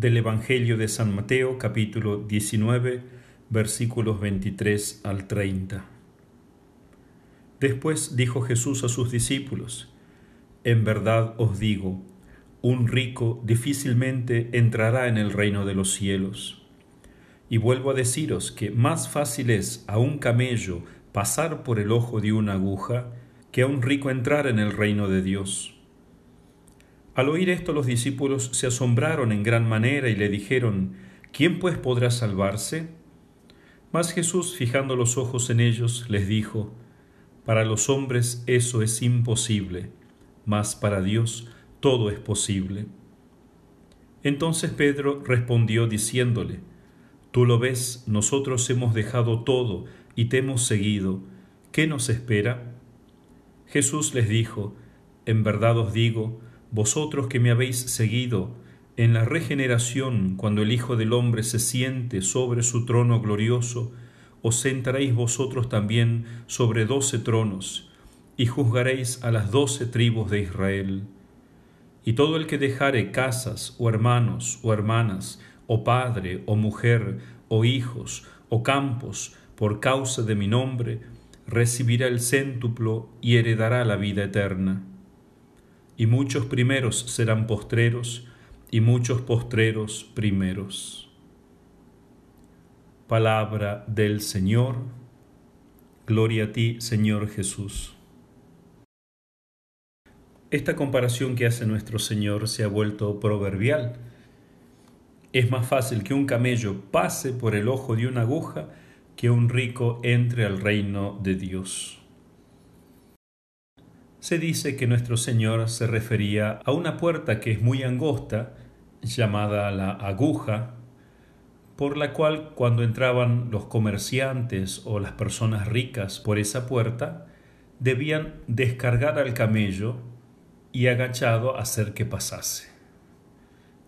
del Evangelio de San Mateo capítulo 19 versículos 23 al 30. Después dijo Jesús a sus discípulos, En verdad os digo, un rico difícilmente entrará en el reino de los cielos. Y vuelvo a deciros que más fácil es a un camello pasar por el ojo de una aguja que a un rico entrar en el reino de Dios. Al oír esto los discípulos se asombraron en gran manera y le dijeron, ¿quién pues podrá salvarse? Mas Jesús, fijando los ojos en ellos, les dijo, Para los hombres eso es imposible, mas para Dios todo es posible. Entonces Pedro respondió diciéndole, Tú lo ves, nosotros hemos dejado todo y te hemos seguido. ¿Qué nos espera? Jesús les dijo, En verdad os digo, vosotros que me habéis seguido, en la regeneración, cuando el Hijo del Hombre se siente sobre su trono glorioso, os sentaréis vosotros también sobre doce tronos, y juzgaréis a las doce tribus de Israel. Y todo el que dejare casas, o hermanos, o hermanas, o padre, o mujer, o hijos, o campos, por causa de mi nombre, recibirá el céntuplo y heredará la vida eterna y muchos primeros serán postreros, y muchos postreros primeros. Palabra del Señor. Gloria a ti, Señor Jesús. Esta comparación que hace nuestro Señor se ha vuelto proverbial. Es más fácil que un camello pase por el ojo de una aguja que un rico entre al reino de Dios se dice que nuestro Señor se refería a una puerta que es muy angosta, llamada la aguja, por la cual cuando entraban los comerciantes o las personas ricas por esa puerta, debían descargar al camello y agachado hacer que pasase.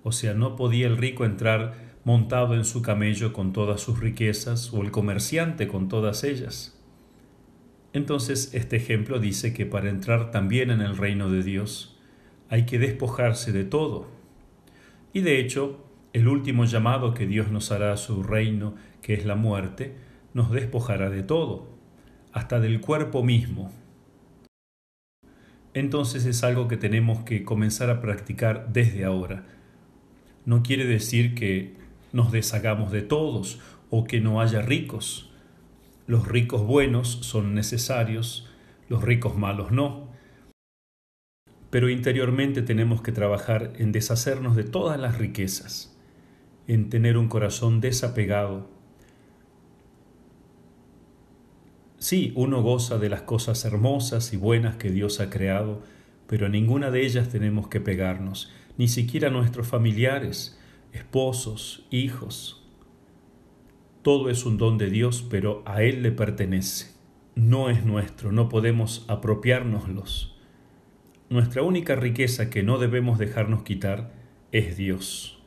O sea, no podía el rico entrar montado en su camello con todas sus riquezas o el comerciante con todas ellas. Entonces este ejemplo dice que para entrar también en el reino de Dios hay que despojarse de todo. Y de hecho, el último llamado que Dios nos hará a su reino, que es la muerte, nos despojará de todo, hasta del cuerpo mismo. Entonces es algo que tenemos que comenzar a practicar desde ahora. No quiere decir que nos deshagamos de todos o que no haya ricos, los ricos buenos son necesarios, los ricos malos no. Pero interiormente tenemos que trabajar en deshacernos de todas las riquezas, en tener un corazón desapegado. Sí, uno goza de las cosas hermosas y buenas que Dios ha creado, pero a ninguna de ellas tenemos que pegarnos, ni siquiera a nuestros familiares, esposos, hijos, todo es un don de Dios, pero a Él le pertenece. No es nuestro, no podemos apropiárnoslos. Nuestra única riqueza que no debemos dejarnos quitar es Dios.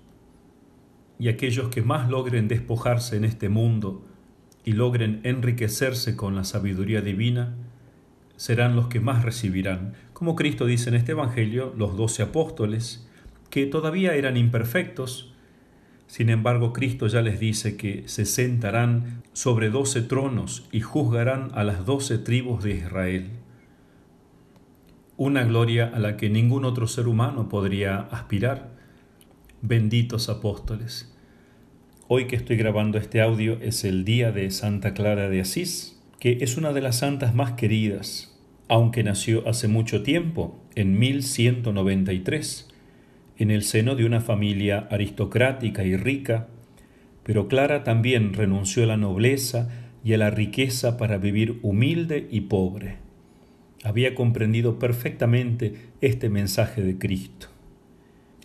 Y aquellos que más logren despojarse en este mundo y logren enriquecerse con la sabiduría divina, serán los que más recibirán. Como Cristo dice en este Evangelio, los doce apóstoles, que todavía eran imperfectos, sin embargo, Cristo ya les dice que se sentarán sobre doce tronos y juzgarán a las doce tribus de Israel. Una gloria a la que ningún otro ser humano podría aspirar. Benditos apóstoles. Hoy que estoy grabando este audio es el día de Santa Clara de Asís, que es una de las santas más queridas, aunque nació hace mucho tiempo, en 1193 en el seno de una familia aristocrática y rica, pero Clara también renunció a la nobleza y a la riqueza para vivir humilde y pobre. Había comprendido perfectamente este mensaje de Cristo.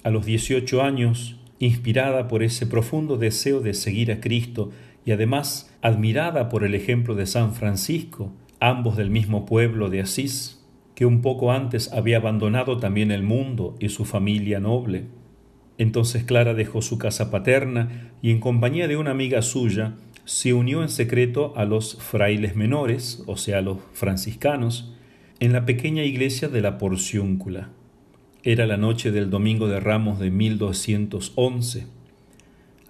A los 18 años, inspirada por ese profundo deseo de seguir a Cristo y además admirada por el ejemplo de San Francisco, ambos del mismo pueblo de Asís, que un poco antes había abandonado también el mundo y su familia noble. Entonces Clara dejó su casa paterna y en compañía de una amiga suya se unió en secreto a los frailes menores, o sea, los franciscanos, en la pequeña iglesia de la Porciúncula. Era la noche del Domingo de Ramos de 1211.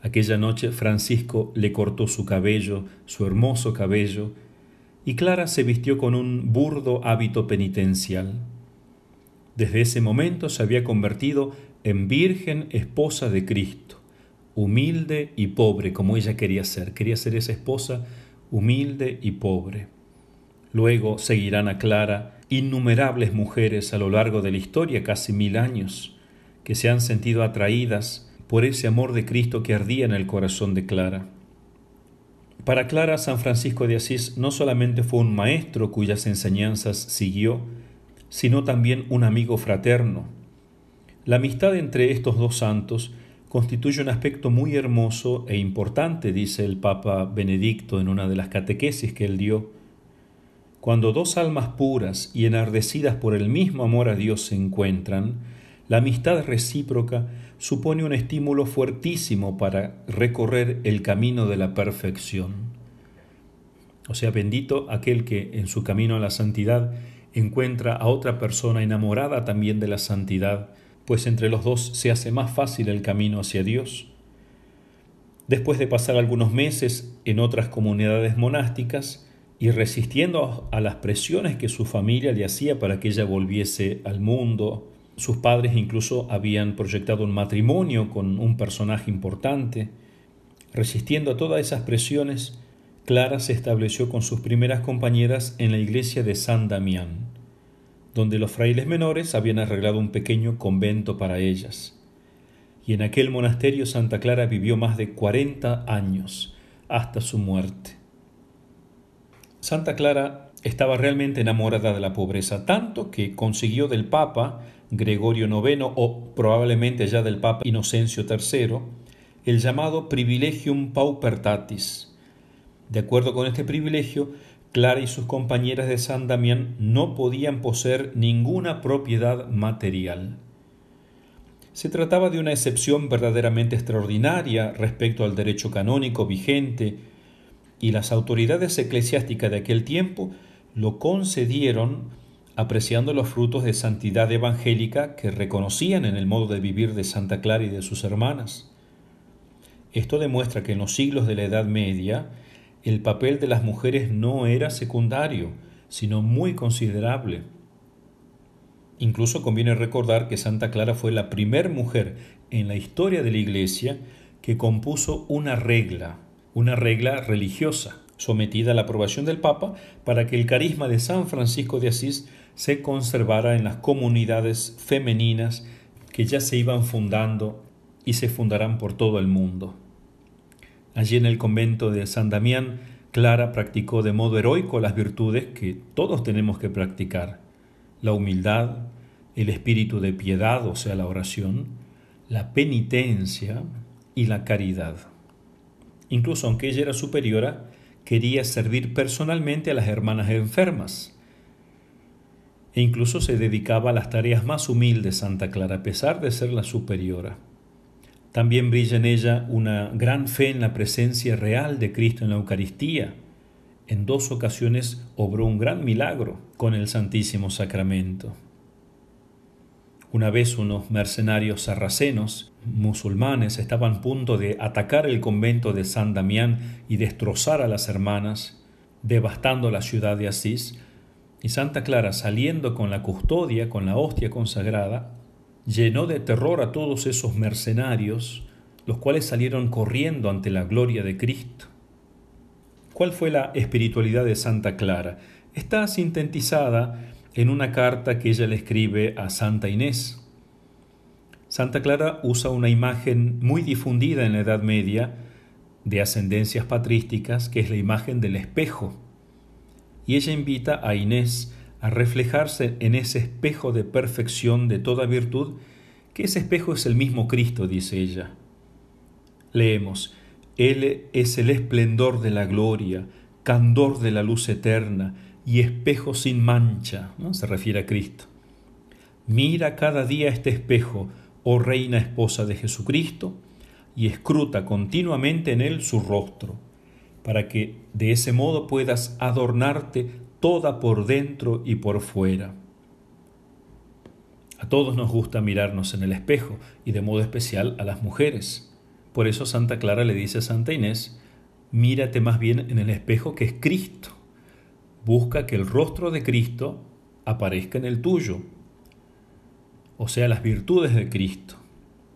Aquella noche Francisco le cortó su cabello, su hermoso cabello, y Clara se vistió con un burdo hábito penitencial. Desde ese momento se había convertido en virgen esposa de Cristo, humilde y pobre como ella quería ser. Quería ser esa esposa humilde y pobre. Luego seguirán a Clara innumerables mujeres a lo largo de la historia, casi mil años, que se han sentido atraídas por ese amor de Cristo que ardía en el corazón de Clara. Para Clara, San Francisco de Asís no solamente fue un maestro cuyas enseñanzas siguió, sino también un amigo fraterno. La amistad entre estos dos santos constituye un aspecto muy hermoso e importante, dice el Papa Benedicto en una de las catequesis que él dio. Cuando dos almas puras y enardecidas por el mismo amor a Dios se encuentran, la amistad recíproca supone un estímulo fuertísimo para recorrer el camino de la perfección. O sea, bendito aquel que en su camino a la santidad encuentra a otra persona enamorada también de la santidad, pues entre los dos se hace más fácil el camino hacia Dios. Después de pasar algunos meses en otras comunidades monásticas y resistiendo a las presiones que su familia le hacía para que ella volviese al mundo, sus padres incluso habían proyectado un matrimonio con un personaje importante. Resistiendo a todas esas presiones, Clara se estableció con sus primeras compañeras en la iglesia de San Damián, donde los frailes menores habían arreglado un pequeño convento para ellas. Y en aquel monasterio Santa Clara vivió más de cuarenta años, hasta su muerte. Santa Clara estaba realmente enamorada de la pobreza, tanto que consiguió del Papa Gregorio IX o probablemente ya del Papa Inocencio III, el llamado privilegium paupertatis. De acuerdo con este privilegio, Clara y sus compañeras de San Damián no podían poseer ninguna propiedad material. Se trataba de una excepción verdaderamente extraordinaria respecto al derecho canónico vigente, y las autoridades eclesiásticas de aquel tiempo lo concedieron apreciando los frutos de santidad evangélica que reconocían en el modo de vivir de Santa Clara y de sus hermanas. Esto demuestra que en los siglos de la Edad Media el papel de las mujeres no era secundario, sino muy considerable. Incluso conviene recordar que Santa Clara fue la primer mujer en la historia de la Iglesia que compuso una regla, una regla religiosa, sometida a la aprobación del Papa para que el carisma de San Francisco de Asís se conservara en las comunidades femeninas que ya se iban fundando y se fundarán por todo el mundo. Allí en el convento de San Damián, Clara practicó de modo heroico las virtudes que todos tenemos que practicar, la humildad, el espíritu de piedad, o sea, la oración, la penitencia y la caridad. Incluso aunque ella era superiora, quería servir personalmente a las hermanas enfermas, e incluso se dedicaba a las tareas más humildes de Santa Clara, a pesar de ser la superiora. También brilla en ella una gran fe en la presencia real de Cristo en la Eucaristía. En dos ocasiones obró un gran milagro con el Santísimo Sacramento. Una vez unos mercenarios sarracenos, musulmanes, estaban a punto de atacar el convento de San Damián y destrozar a las hermanas, devastando la ciudad de Asís, y Santa Clara, saliendo con la custodia, con la hostia consagrada, llenó de terror a todos esos mercenarios, los cuales salieron corriendo ante la gloria de Cristo. ¿Cuál fue la espiritualidad de Santa Clara? Está sintetizada en una carta que ella le escribe a Santa Inés. Santa Clara usa una imagen muy difundida en la Edad Media de ascendencias patrísticas, que es la imagen del espejo y ella invita a Inés a reflejarse en ese espejo de perfección de toda virtud, que ese espejo es el mismo Cristo, dice ella. Leemos, Él es el esplendor de la gloria, candor de la luz eterna y espejo sin mancha, ¿no? se refiere a Cristo. Mira cada día este espejo, oh Reina Esposa de Jesucristo, y escruta continuamente en él su rostro para que de ese modo puedas adornarte toda por dentro y por fuera. A todos nos gusta mirarnos en el espejo y de modo especial a las mujeres. Por eso Santa Clara le dice a Santa Inés, mírate más bien en el espejo que es Cristo. Busca que el rostro de Cristo aparezca en el tuyo, o sea, las virtudes de Cristo.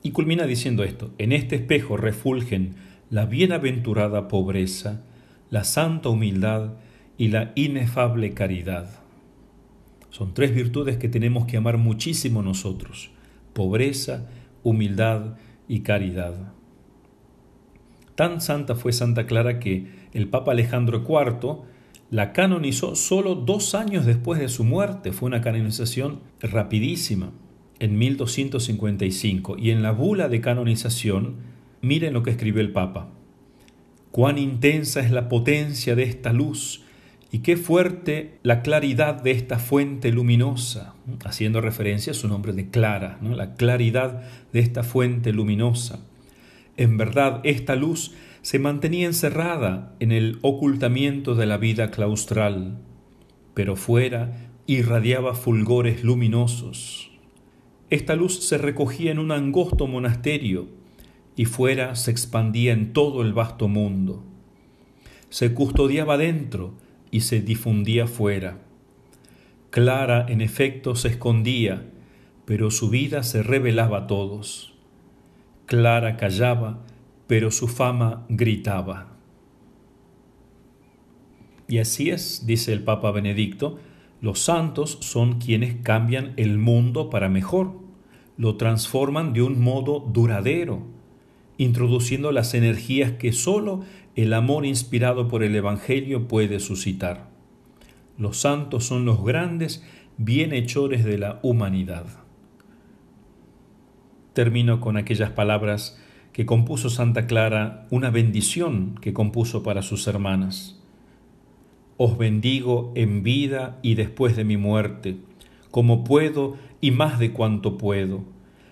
Y culmina diciendo esto, en este espejo refulgen la bienaventurada pobreza, la santa humildad y la inefable caridad. Son tres virtudes que tenemos que amar muchísimo nosotros, pobreza, humildad y caridad. Tan santa fue Santa Clara que el Papa Alejandro IV la canonizó solo dos años después de su muerte. Fue una canonización rapidísima, en 1255. Y en la bula de canonización, miren lo que escribió el Papa. Cuán intensa es la potencia de esta luz y qué fuerte la claridad de esta fuente luminosa, haciendo referencia a su nombre de Clara, la claridad de esta fuente luminosa. En verdad, esta luz se mantenía encerrada en el ocultamiento de la vida claustral, pero fuera irradiaba fulgores luminosos. Esta luz se recogía en un angosto monasterio y fuera se expandía en todo el vasto mundo. Se custodiaba dentro y se difundía fuera. Clara, en efecto, se escondía, pero su vida se revelaba a todos. Clara callaba, pero su fama gritaba. Y así es, dice el Papa Benedicto, los santos son quienes cambian el mundo para mejor, lo transforman de un modo duradero, introduciendo las energías que sólo el amor inspirado por el Evangelio puede suscitar. Los santos son los grandes bienhechores de la humanidad termino con aquellas palabras que compuso Santa Clara, una bendición que compuso para sus hermanas. Os bendigo en vida y después de mi muerte, como puedo y más de cuanto puedo,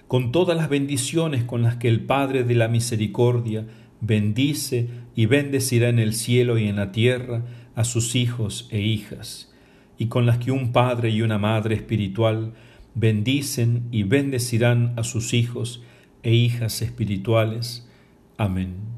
con todas las bendiciones con las que el Padre de la Misericordia bendice y bendecirá en el cielo y en la tierra a sus hijos e hijas, y con las que un Padre y una Madre espiritual bendicen y bendecirán a sus hijos e hijas espirituales. Amén.